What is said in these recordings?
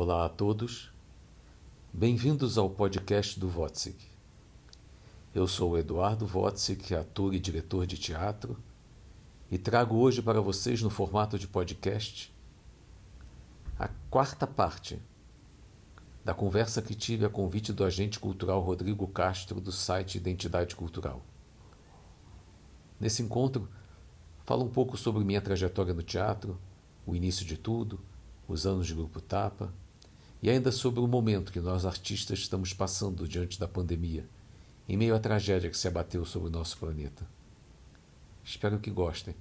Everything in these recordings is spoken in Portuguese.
Olá a todos, bem-vindos ao podcast do Votsig. Eu sou Eduardo Votsig, ator e diretor de teatro, e trago hoje para vocês, no formato de podcast, a quarta parte da conversa que tive a convite do agente cultural Rodrigo Castro, do site Identidade Cultural. Nesse encontro, falo um pouco sobre minha trajetória no teatro, o início de tudo, os anos de Grupo Tapa, e ainda sobre o momento que nós artistas estamos passando diante da pandemia em meio à tragédia que se abateu sobre o nosso planeta. Espero que gostem,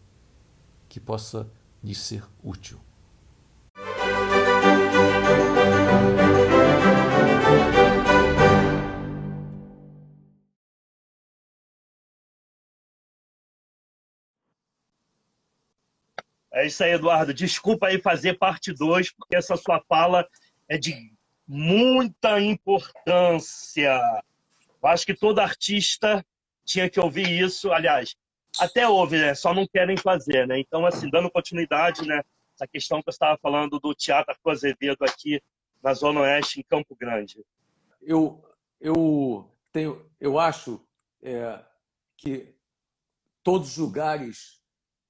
que possa lhes ser útil. É isso aí, Eduardo. Desculpa aí fazer parte 2, porque essa sua fala é de muita importância. Acho que todo artista tinha que ouvir isso. Aliás, até ouve, né? Só não querem fazer, né? Então, assim, dando continuidade, né? Essa questão que eu estava falando do Teatro Arco Azevedo aqui na Zona Oeste, em Campo Grande. Eu, eu, tenho, eu acho é, que todos os lugares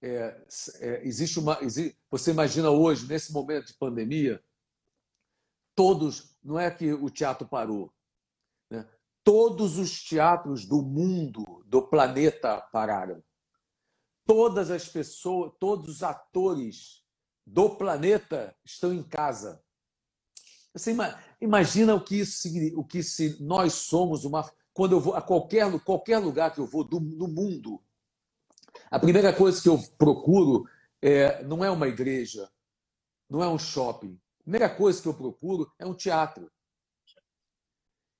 é, é, existe uma. Existe, você imagina hoje, nesse momento de pandemia, todos. Não é que o teatro parou, Todos os teatros do mundo, do planeta, pararam. Todas as pessoas, todos os atores do planeta estão em casa. Você imagina o que isso o que se nós somos uma quando eu vou a qualquer qualquer lugar que eu vou do, no mundo, a primeira coisa que eu procuro é, não é uma igreja, não é um shopping. Primeira coisa que eu procuro é um teatro.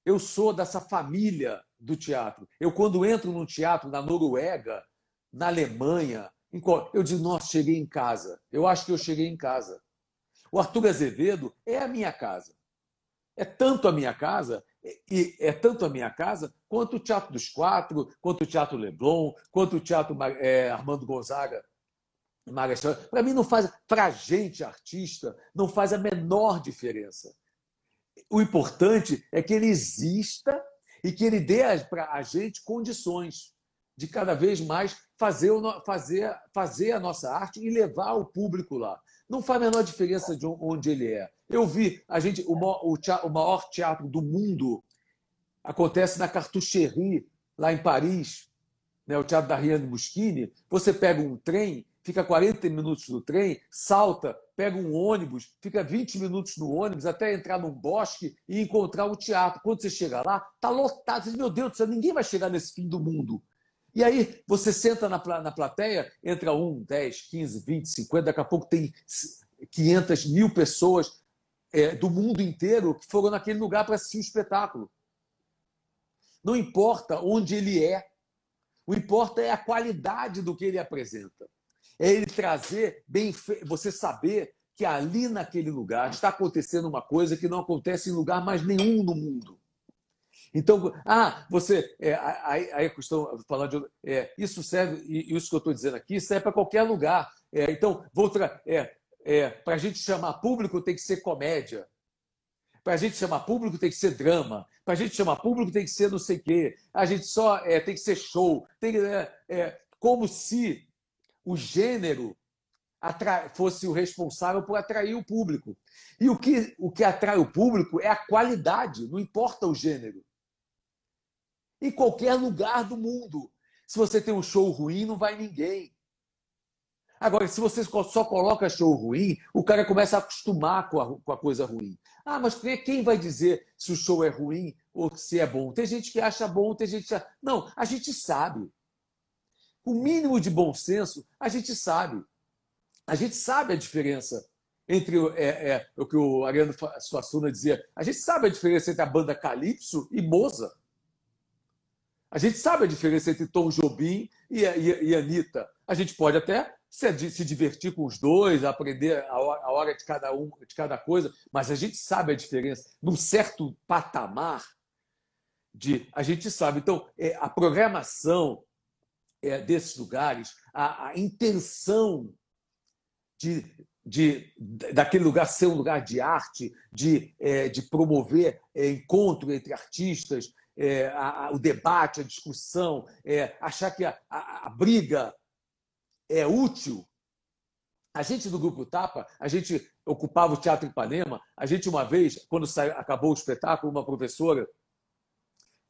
Eu sou dessa família do teatro. Eu, quando entro num teatro na Noruega, na Alemanha, eu digo, nossa, cheguei em casa. Eu acho que eu cheguei em casa. O Arthur Azevedo é a minha casa. É tanto a minha casa, e é tanto a minha casa, quanto o Teatro dos Quatro, quanto o Teatro Leblon, quanto o Teatro é, Armando Gonzaga. Para mim, não faz. Para a gente, artista, não faz a menor diferença. O importante é que ele exista e que ele dê para a gente condições de cada vez mais fazer, fazer, fazer a nossa arte e levar o público lá. Não faz a menor diferença de onde ele é. Eu vi a gente o maior, o maior teatro do mundo acontece na Cartucherie, lá em Paris, né, o Teatro da Riane Muschini. Você pega um trem fica 40 minutos no trem, salta, pega um ônibus, fica 20 minutos no ônibus até entrar num bosque e encontrar o teatro. Quando você chega lá, tá lotado. Você diz, meu Deus do céu, ninguém vai chegar nesse fim do mundo. E aí você senta na, na plateia, entra um, 10, 15, 20, 50, daqui a pouco tem 500 mil pessoas é, do mundo inteiro que foram naquele lugar para assistir o espetáculo. Não importa onde ele é, o importa é a qualidade do que ele apresenta. É ele trazer bem você saber que ali naquele lugar está acontecendo uma coisa que não acontece em lugar mais nenhum no mundo. Então, ah, você. É, aí, a questão, falando de. É, isso serve, e isso que eu estou dizendo aqui, serve para qualquer lugar. É, então, vou tra é, é, para a gente chamar público tem que ser comédia. Para a gente chamar público tem que ser drama. Para a gente chamar público tem que ser não sei o quê. A gente só é, tem que ser show. Tem é, é, como se o gênero fosse o responsável por atrair o público. E o que, o que atrai o público é a qualidade, não importa o gênero. Em qualquer lugar do mundo. Se você tem um show ruim, não vai ninguém. Agora, se você só coloca show ruim, o cara começa a acostumar com a, com a coisa ruim. Ah, mas quem vai dizer se o show é ruim ou se é bom? Tem gente que acha bom, tem gente que acha... Não, a gente sabe o mínimo de bom senso, a gente sabe. A gente sabe a diferença entre é, é, o que o Ariano Suassuna dizia. A gente sabe a diferença entre a banda Calypso e Moza. A gente sabe a diferença entre Tom Jobim e, e, e Anitta. A gente pode até se, se divertir com os dois, aprender a hora, a hora de cada um, de cada coisa, mas a gente sabe a diferença. Num certo patamar, de, a gente sabe. Então, é, a programação, é, desses lugares, a, a intenção de de daquele lugar ser um lugar de arte, de, é, de promover é, encontro entre artistas, é, a, a, o debate, a discussão, é, achar que a, a, briga é útil. A gente do Grupo Tapa, a gente ocupava o Teatro Ipanema, a gente uma vez, quando saiu, acabou o espetáculo, uma professora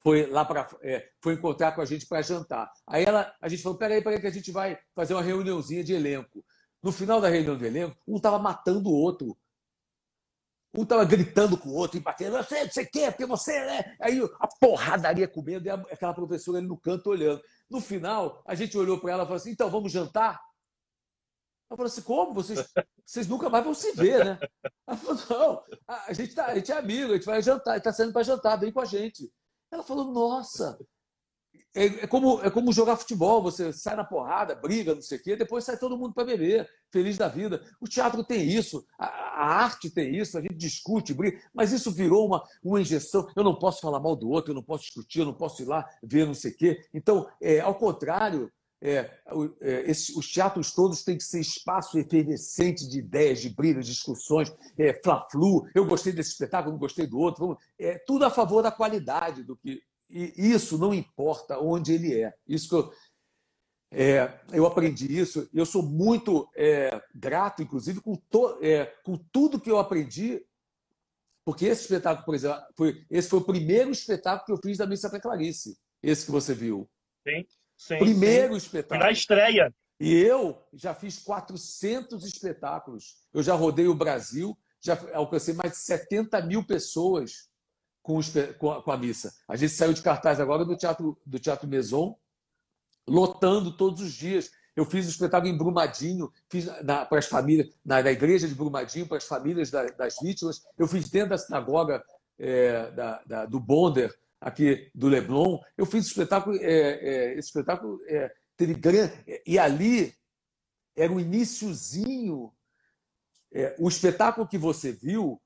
foi lá para é, foi encontrar com a gente para jantar. Aí ela, a gente falou, peraí, peraí que a gente vai fazer uma reuniãozinha de elenco. No final da reunião do elenco, um estava matando o outro. Um estava gritando com o outro, e batendo, você, você quer, porque você, né? Aí a porradaria comendo, e aquela professora ali no canto olhando. No final, a gente olhou para ela e falou assim: então, vamos jantar? Ela falou assim: como? Vocês, vocês nunca mais vão se ver, né? Ela falou: não, a gente, tá, a gente é amigo, a gente vai jantar, está saindo para jantar, vem com a gente. Ela falou: nossa, é, é, como, é como jogar futebol, você sai na porrada, briga, não sei o quê, depois sai todo mundo para beber, feliz da vida. O teatro tem isso, a, a, arte tem isso, a gente discute, briga, mas isso virou uma, uma injeção. Eu não posso falar mal do outro, eu não posso discutir, eu não posso ir lá ver não sei o quê. Então, é, ao contrário, é, é, os teatros todos têm que ser espaço efervescente de ideias, de brigas, de discussões, é, fla-flu. Eu gostei desse espetáculo, não gostei do outro. Vamos, é, tudo a favor da qualidade do que, e isso não importa onde ele é. Isso que eu, é, eu aprendi isso. Eu sou muito é, grato, inclusive, com, to, é, com tudo que eu aprendi, porque esse espetáculo, por exemplo, foi, esse foi o primeiro espetáculo que eu fiz da Missa para Clarice, esse que você viu. Sim, sim. Primeiro sim. espetáculo. Na estreia. E eu já fiz 400 espetáculos. Eu já rodei o Brasil, já alcancei mais de 70 mil pessoas com, a, missa. A gente saiu de cartaz agora do Teatro, do teatro Maison, lotando todos os dias. Eu fiz o espetáculo em Brumadinho, fiz na, para as famílias, na, na, igreja de Brumadinho, para as famílias da, das vítimas. Eu fiz dentro da sinagoga é, da, da, do Bonder, aqui do Leblon. Eu fiz espetáculo, é, é, esse espetáculo é, teve grande. E ali era o iníciozinho. É, o espetáculo que você viu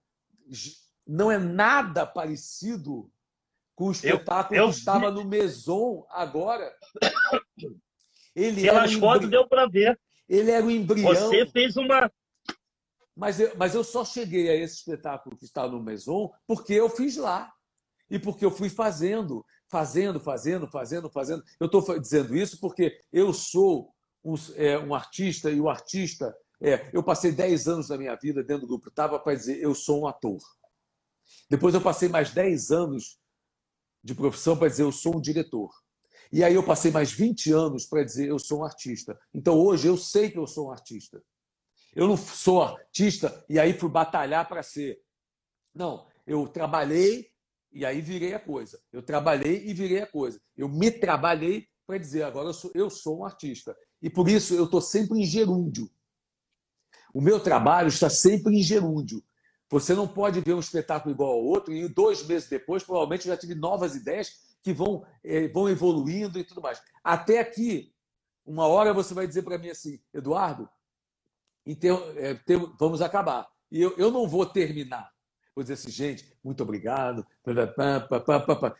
não é nada parecido com o espetáculo eu, eu que estava no Maison agora. Ele Pelas fotos deu para ver. Ele era o embrião. Você fez uma. Mas eu, mas eu só cheguei a esse espetáculo que está no Maison porque eu fiz lá. E porque eu fui fazendo, fazendo, fazendo, fazendo, fazendo. Eu estou dizendo isso porque eu sou um, é, um artista e o artista. É, eu passei 10 anos da minha vida dentro do grupo Tava para dizer eu sou um ator. Depois eu passei mais 10 anos de profissão para dizer eu sou um diretor. E aí eu passei mais 20 anos para dizer eu sou um artista. Então hoje eu sei que eu sou um artista. Eu não sou artista e aí fui batalhar para ser. Não, eu trabalhei e aí virei a coisa. Eu trabalhei e virei a coisa. Eu me trabalhei para dizer agora eu sou, eu sou um artista. E por isso eu estou sempre em gerúndio. O meu trabalho está sempre em gerúndio. Você não pode ver um espetáculo igual ao outro e dois meses depois, provavelmente, eu já tive novas ideias que vão, eh, vão evoluindo e tudo mais. Até aqui, uma hora você vai dizer para mim assim, Eduardo, então, é, vamos acabar. E eu, eu não vou terminar. Vou dizer assim, gente, muito obrigado.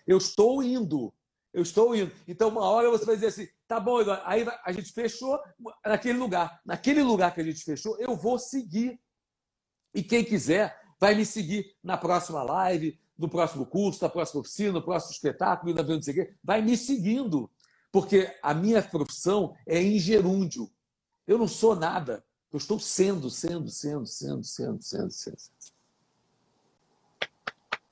Eu estou indo. Eu estou indo. Então, uma hora você vai dizer assim, tá bom, Eduardo. Aí a gente fechou naquele lugar. Naquele lugar que a gente fechou, eu vou seguir. E quem quiser vai me seguir na próxima live, no próximo curso, na próxima oficina, no próximo espetáculo, não sei o quê. Vai me seguindo, porque a minha profissão é em gerúndio. Eu não sou nada. Eu estou sendo, sendo, sendo, sendo, sendo, sendo, sendo.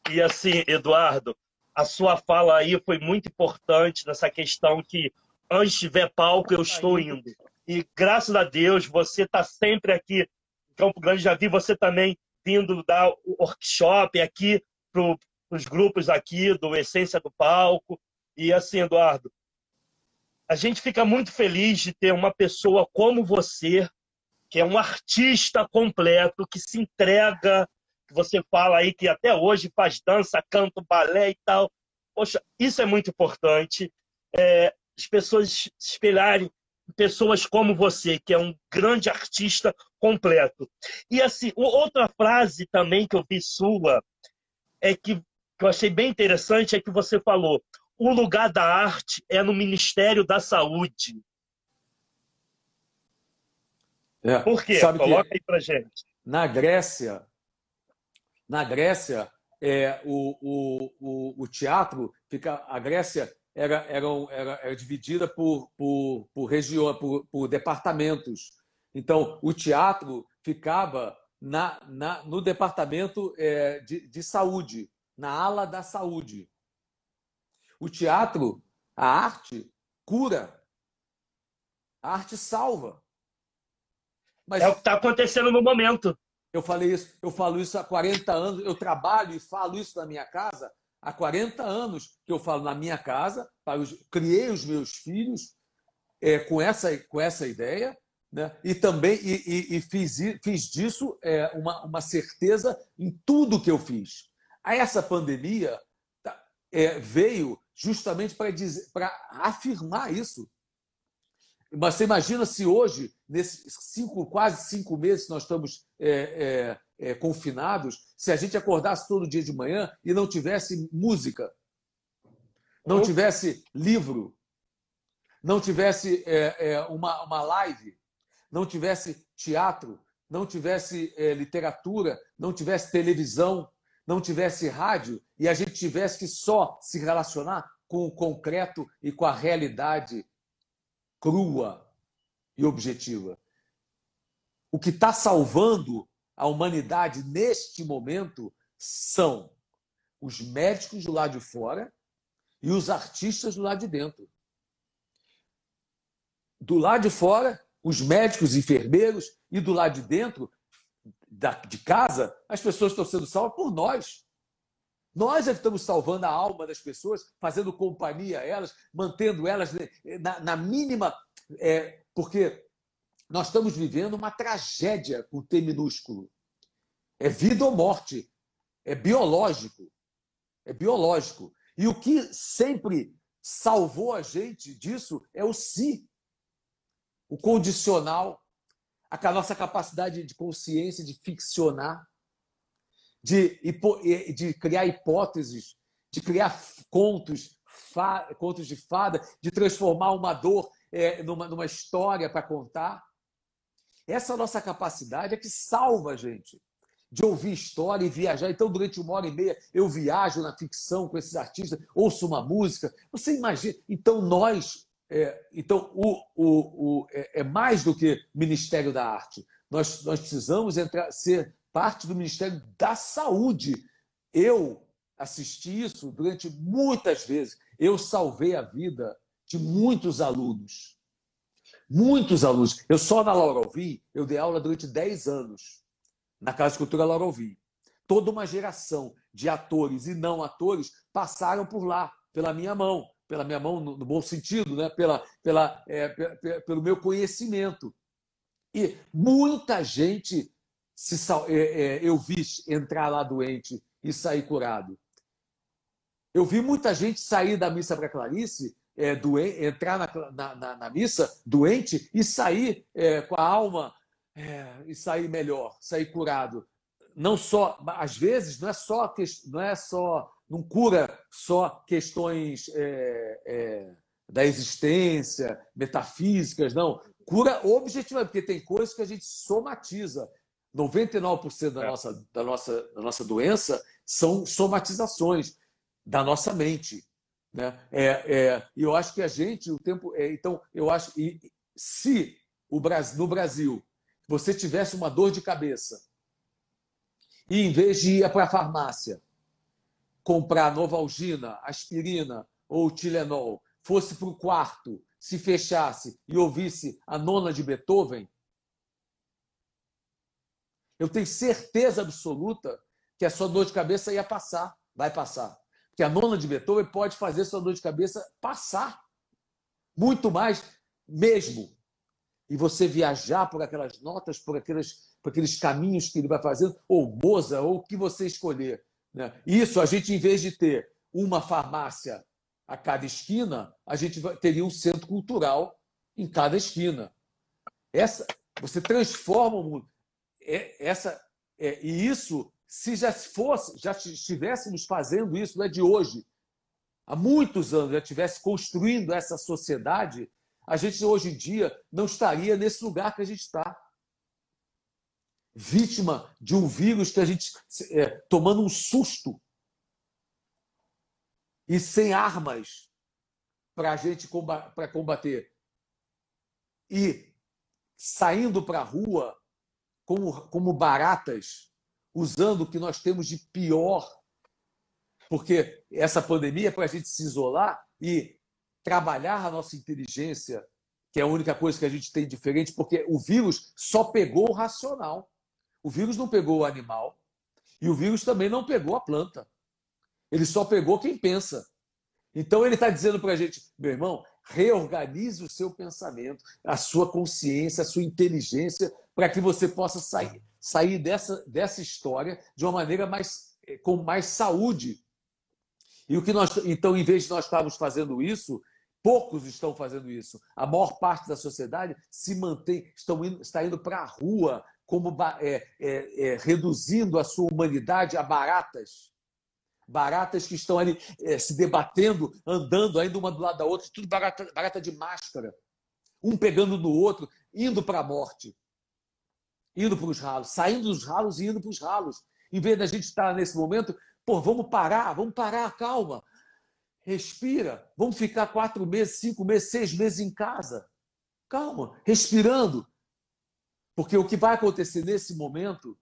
E assim, Eduardo, a sua fala aí foi muito importante nessa questão que antes tiver palco, eu estou indo. E graças a Deus, você está sempre aqui em Campo Grande. Já vi você também vindo dar o workshop aqui para os grupos aqui do Essência do Palco. E assim, Eduardo, a gente fica muito feliz de ter uma pessoa como você, que é um artista completo, que se entrega, que você fala aí que até hoje faz dança, canto, balé e tal. Poxa, isso é muito importante. É, as pessoas se espelharem pessoas como você, que é um grande artista completo. E assim, outra frase também que eu vi sua é que, que eu achei bem interessante é que você falou: o lugar da arte é no Ministério da Saúde. É. Por quê? Sabe Coloca que, aí pra gente. Na Grécia, na Grécia, é, o, o, o, o teatro fica. A Grécia era, era, era, era dividida por, por, por região, por, por departamentos. Então, o teatro ficava na, na, no departamento é, de, de saúde, na ala da saúde. O teatro, a arte, cura. A arte salva. Mas, é o que está acontecendo no momento. Eu falei isso, eu falo isso há 40 anos, eu trabalho e falo isso na minha casa há 40 anos que eu falo na minha casa, para os, criei os meus filhos é, com, essa, com essa ideia, né? e também e, e, e fiz, fiz disso é, uma, uma certeza em tudo que eu fiz. A essa pandemia tá, é, veio justamente para afirmar isso. Mas você imagina se hoje, nesses cinco, quase cinco meses que nós estamos é, é, é, confinados, se a gente acordasse todo dia de manhã e não tivesse música, não tivesse livro, não tivesse é, é, uma, uma live, não tivesse teatro, não tivesse é, literatura, não tivesse televisão, não tivesse rádio? E a gente tivesse que só se relacionar com o concreto e com a realidade crua e objetiva. O que está salvando a humanidade neste momento são os médicos do lado de fora e os artistas do lado de dentro. Do lado de fora, os médicos, enfermeiros, e do lado de dentro, de casa, as pessoas estão sendo salvas por nós. Nós é que estamos salvando a alma das pessoas, fazendo companhia a elas, mantendo elas na, na mínima. É, porque nós estamos vivendo uma tragédia com T minúsculo. É vida ou morte. É biológico. É biológico. E o que sempre salvou a gente disso é o si, o condicional, a nossa capacidade de consciência de ficcionar de, de criar hipóteses, de criar contos, fa, contos de fada, de transformar uma dor é, numa, numa história para contar. Essa nossa capacidade é que salva a gente de ouvir história e viajar. Então, durante uma hora e meia, eu viajo na ficção com esses artistas, ouço uma música. Você imagina? Então, nós. É, então, o, o, o, é, é, mais do que Ministério da Arte. Nós, nós precisamos entrar, ser parte do Ministério da Saúde. Eu assisti isso durante muitas vezes. Eu salvei a vida de muitos alunos. Muitos alunos. Eu só na Laura Alvim, eu dei aula durante 10 anos na Casa de Cultura Laura Alvim. Toda uma geração de atores e não atores passaram por lá, pela minha mão, pela minha mão no, bom sentido, né? pela, pela, é, pelo meu conhecimento. E muita gente se é, é, eu vi entrar lá doente e sair curado. Eu vi muita gente sair da missa para Clarice, é, doente, entrar na, na, na, missa doente e sair é, com a alma é, e sair melhor, sair curado. Não só, às vezes, não é só não é só não cura só questões é, da existência, metafísicas, não. Cura objetivamente, porque tem coisas que a gente somatiza. 99% da, é. nossa, da, nossa, da nossa doença são somatizações da nossa mente. Né? É, é, e eu acho que a gente, o tempo. É, então, eu acho. E, se o Brasil, no Brasil você tivesse uma dor de cabeça e, em vez de ir para a farmácia comprar Novalgina, aspirina ou Tilenol, fosse para o quarto, se fechasse e ouvisse a nona de Beethoven, eu tenho certeza absoluta que a sua dor de cabeça ia passar, vai passar. Que a nona de Beethoven pode fazer sua dor de cabeça passar. Muito mais mesmo. E você viajar por aquelas notas, por aqueles, por aqueles caminhos que ele vai fazendo, ou Moza, ou o que você escolher. Né? Isso, a gente, em vez de ter uma farmácia a cada esquina, a gente teria um centro cultural em cada esquina. Essa, você transforma o mundo essa, é, e isso, se já fosse, já estivéssemos fazendo isso, não é de hoje, há muitos anos, já estivesse construindo essa sociedade, a gente hoje em dia não estaria nesse lugar que a gente está. vítima de um vírus que a gente é, tomando um susto e sem armas para a gente combater e saindo para a rua como, como baratas, usando o que nós temos de pior, porque essa pandemia é para a gente se isolar e trabalhar a nossa inteligência, que é a única coisa que a gente tem diferente, porque o vírus só pegou o racional. O vírus não pegou o animal e o vírus também não pegou a planta. Ele só pegou quem pensa. Então ele está dizendo para a gente, meu irmão, reorganize o seu pensamento, a sua consciência, a sua inteligência, para que você possa sair, sair dessa, dessa história de uma maneira mais com mais saúde. E o que nós, então, em vez de nós estarmos fazendo isso, poucos estão fazendo isso. A maior parte da sociedade se mantém, estão indo, está indo para a rua, como é, é, é, reduzindo a sua humanidade a baratas. Baratas que estão ali é, se debatendo, andando ainda uma do lado da outra, tudo barata, barata de máscara. Um pegando no outro, indo para a morte. Indo para os ralos, saindo dos ralos e indo para os ralos. Em vez da gente estar nesse momento, pô, vamos parar, vamos parar, calma. Respira. Vamos ficar quatro meses, cinco meses, seis meses em casa. Calma, respirando, porque o que vai acontecer nesse momento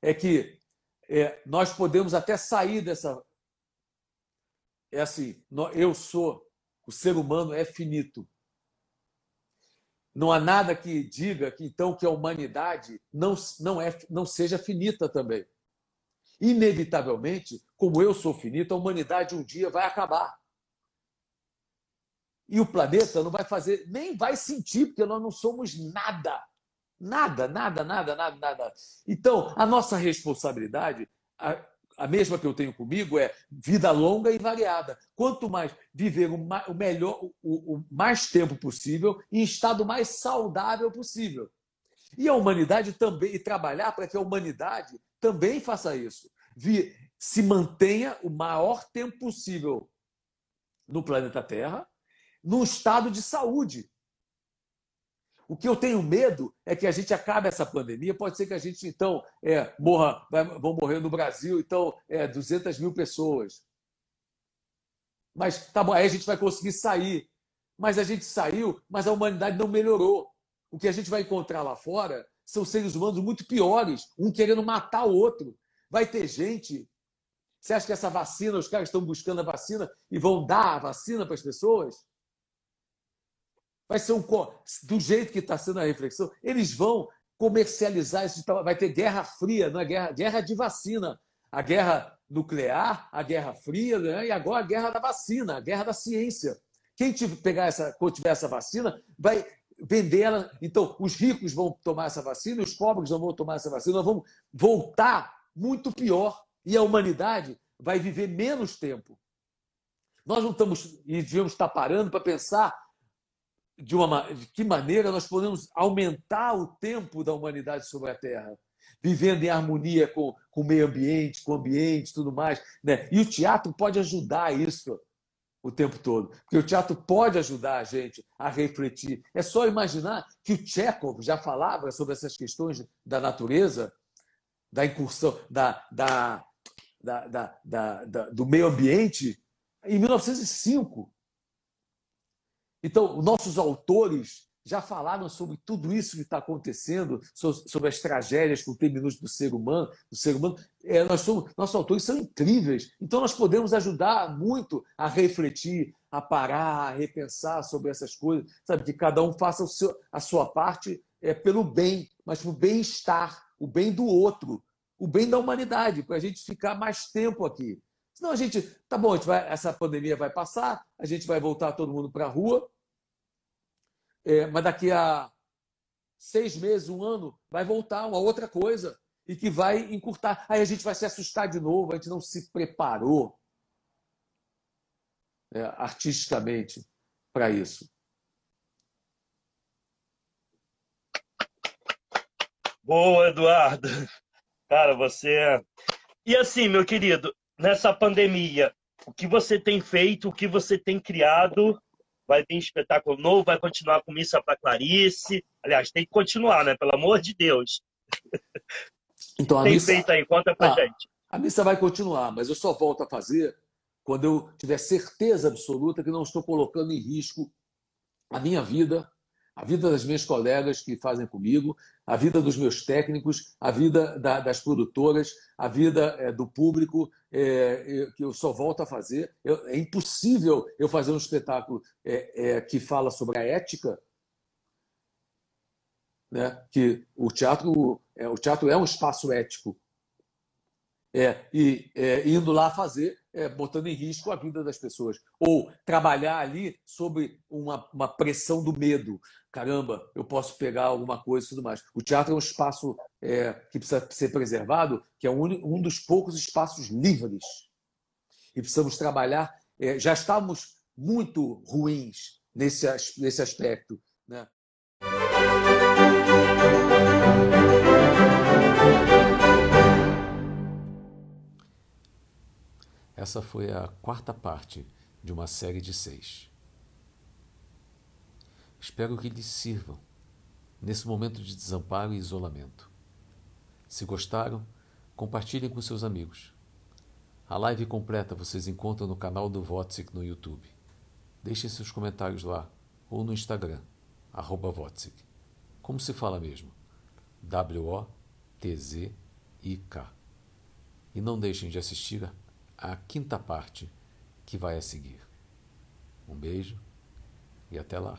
é que é, nós podemos até sair dessa. É assim, eu sou, o ser humano é finito. Não há nada que diga que então que a humanidade não, não, é, não seja finita também. Inevitavelmente, como eu sou finito, a humanidade um dia vai acabar. E o planeta não vai fazer, nem vai sentir, porque nós não somos nada. Nada, nada, nada, nada, nada. Então, a nossa responsabilidade, a, mesma que eu tenho comigo, é vida longa e variada. Quanto mais viver o, o melhor, o, o mais tempo possível em estado mais saudável possível. E a humanidade também, e trabalhar para que a humanidade também faça isso. Vi, se mantenha o maior tempo possível no planeta Terra, num estado de saúde. O que eu tenho medo é que a gente acabe essa pandemia. Pode ser que a gente, então, é, morra, vai, vão morrer no Brasil, então, é, 200 mil pessoas. Mas tá bom, aí a gente vai conseguir sair. Mas a gente saiu, mas a humanidade não melhorou. O que a gente vai encontrar lá fora são seres humanos muito piores, um querendo matar o outro. Vai ter gente. Você acha que essa vacina, os caras estão buscando a vacina e vão dar a vacina para as pessoas? Vai ser um do jeito que está sendo a reflexão, eles vão comercializar isso, vai ter guerra fria, não é guerra, guerra de vacina, a guerra nuclear, a guerra fria, né? e agora a guerra da vacina, a guerra da ciência. Quem tiver, pegar essa, tiver essa vacina, vai vender ela. Então, os ricos vão tomar essa vacina, os pobres não vão tomar essa vacina, nós vamos voltar muito pior e a humanidade vai viver menos tempo. Nós não estamos e devíamos estar parando para pensar de, uma, de que maneira nós podemos aumentar o tempo da humanidade sobre a Terra, vivendo em harmonia com, com o meio ambiente, com o ambiente tudo mais. Né? E o teatro pode ajudar isso o tempo todo, porque o teatro pode ajudar a gente a refletir. É só imaginar que o Chekhov já falava sobre essas questões da natureza, da incursão, da, da, da, da, do meio ambiente, em 1905. Então, nossos autores já falaram sobre tudo isso que está acontecendo, sobre as tragédias com minutos do ser humano. Do ser humano. É, nós somos, nossos autores são incríveis. Então, nós podemos ajudar muito a refletir, a parar, a repensar sobre essas coisas. Sabe, que cada um faça seu, a sua parte é, pelo bem, mas para o bem-estar, o bem do outro, o bem da humanidade, para a gente ficar mais tempo aqui. Senão a gente, tá bom, gente vai, essa pandemia vai passar, a gente vai voltar todo mundo para a rua, é, mas daqui a seis meses, um ano, vai voltar uma outra coisa e que vai encurtar. Aí a gente vai se assustar de novo, a gente não se preparou é, artisticamente para isso. Boa, Eduardo. Cara, você. É e assim, meu querido, nessa pandemia, o que você tem feito, o que você tem criado vai vir espetáculo novo, vai continuar com Missa para Clarice. Aliás, tem que continuar, né? Pelo amor de Deus. Então, a Tem missa... feito aí, conta pra ah, gente. A missa vai continuar, mas eu só volto a fazer quando eu tiver certeza absoluta que não estou colocando em risco a minha vida, a vida das minhas colegas que fazem comigo, a vida dos meus técnicos, a vida da, das produtoras, a vida é, do público, é, que eu só volto a fazer. Eu, é impossível eu fazer um espetáculo é, que fala sobre a ética, né? que o teatro, é, o teatro é um espaço ético. É, e indo lá fazer é, botando em risco a vida das pessoas. Ou trabalhar ali sob uma, uma pressão do medo. Caramba, eu posso pegar alguma coisa e tudo mais. O teatro é um espaço é, que precisa ser preservado, que é um, um dos poucos espaços livres. E precisamos trabalhar. É, já estamos muito ruins nesse, nesse aspecto. Né? Essa foi a quarta parte de uma série de seis. Espero que lhes sirvam nesse momento de desamparo e isolamento. Se gostaram, compartilhem com seus amigos. A live completa vocês encontram no canal do Votsic no YouTube. Deixem seus comentários lá ou no Instagram, arroba Votsic. Como se fala mesmo? W-O-T-Z-I-K. E não deixem de assistir a quinta parte que vai a seguir. Um beijo e até lá.